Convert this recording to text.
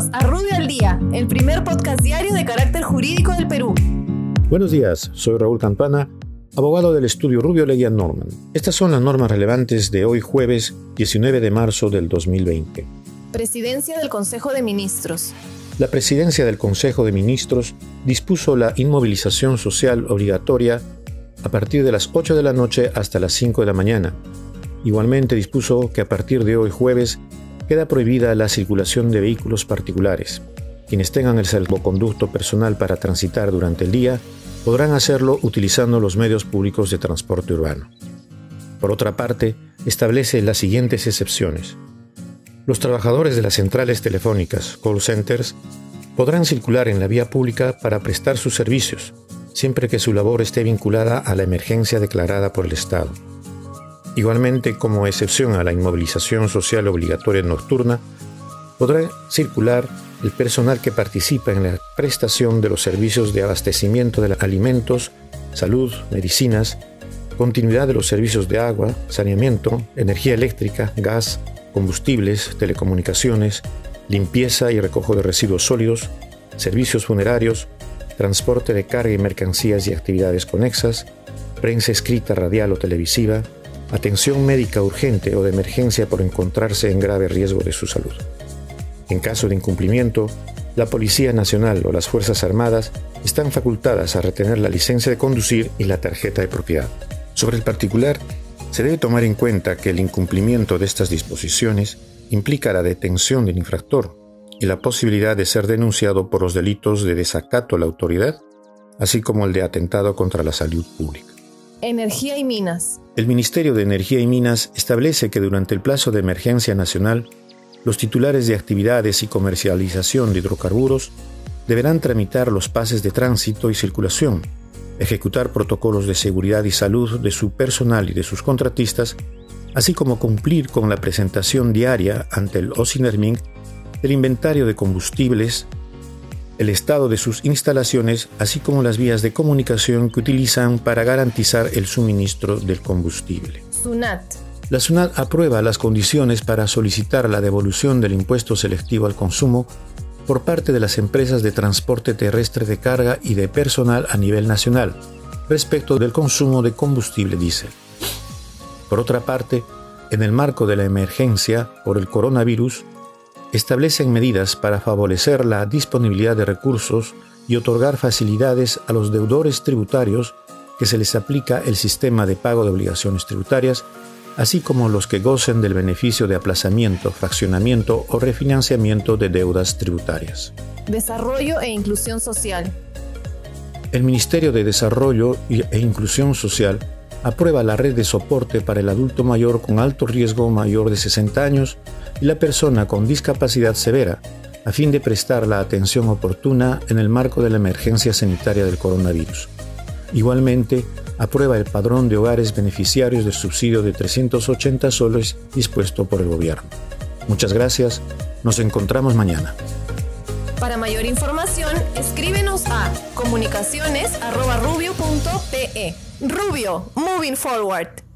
Bienvenidos a Rubio al Día, el primer podcast diario de carácter jurídico del Perú. Buenos días, soy Raúl Campana, abogado del estudio Rubio Leguía Norman. Estas son las normas relevantes de hoy jueves 19 de marzo del 2020. Presidencia del Consejo de Ministros. La presidencia del Consejo de Ministros dispuso la inmovilización social obligatoria a partir de las 8 de la noche hasta las 5 de la mañana. Igualmente dispuso que a partir de hoy jueves queda prohibida la circulación de vehículos particulares. Quienes tengan el salvoconducto personal para transitar durante el día podrán hacerlo utilizando los medios públicos de transporte urbano. Por otra parte, establece las siguientes excepciones. Los trabajadores de las centrales telefónicas, call centers, podrán circular en la vía pública para prestar sus servicios, siempre que su labor esté vinculada a la emergencia declarada por el Estado. Igualmente, como excepción a la inmovilización social obligatoria nocturna, podrá circular el personal que participa en la prestación de los servicios de abastecimiento de alimentos, salud, medicinas, continuidad de los servicios de agua, saneamiento, energía eléctrica, gas, combustibles, telecomunicaciones, limpieza y recojo de residuos sólidos, servicios funerarios, transporte de carga y mercancías y actividades conexas, prensa escrita, radial o televisiva, atención médica urgente o de emergencia por encontrarse en grave riesgo de su salud. En caso de incumplimiento, la Policía Nacional o las Fuerzas Armadas están facultadas a retener la licencia de conducir y la tarjeta de propiedad. Sobre el particular, se debe tomar en cuenta que el incumplimiento de estas disposiciones implica la detención del infractor y la posibilidad de ser denunciado por los delitos de desacato a la autoridad, así como el de atentado contra la salud pública. Energía y Minas. El Ministerio de Energía y Minas establece que durante el plazo de emergencia nacional, los titulares de actividades y comercialización de hidrocarburos deberán tramitar los pases de tránsito y circulación, ejecutar protocolos de seguridad y salud de su personal y de sus contratistas, así como cumplir con la presentación diaria ante el OSINERMIN del inventario de combustibles, el estado de sus instalaciones, así como las vías de comunicación que utilizan para garantizar el suministro del combustible. SUNAT. La SUNAT aprueba las condiciones para solicitar la devolución del impuesto selectivo al consumo por parte de las empresas de transporte terrestre de carga y de personal a nivel nacional respecto del consumo de combustible diésel. Por otra parte, en el marco de la emergencia por el coronavirus, establecen medidas para favorecer la disponibilidad de recursos y otorgar facilidades a los deudores tributarios que se les aplica el sistema de pago de obligaciones tributarias, así como los que gocen del beneficio de aplazamiento, fraccionamiento o refinanciamiento de deudas tributarias. Desarrollo e inclusión social. El Ministerio de Desarrollo e Inclusión Social aprueba la red de soporte para el adulto mayor con alto riesgo mayor de 60 años y la persona con discapacidad severa, a fin de prestar la atención oportuna en el marco de la emergencia sanitaria del coronavirus. Igualmente, aprueba el padrón de hogares beneficiarios del subsidio de 380 soles dispuesto por el gobierno. Muchas gracias, nos encontramos mañana. Para mayor información, escríbenos a comunicaciones.rubio.pe. Rubio, moving forward.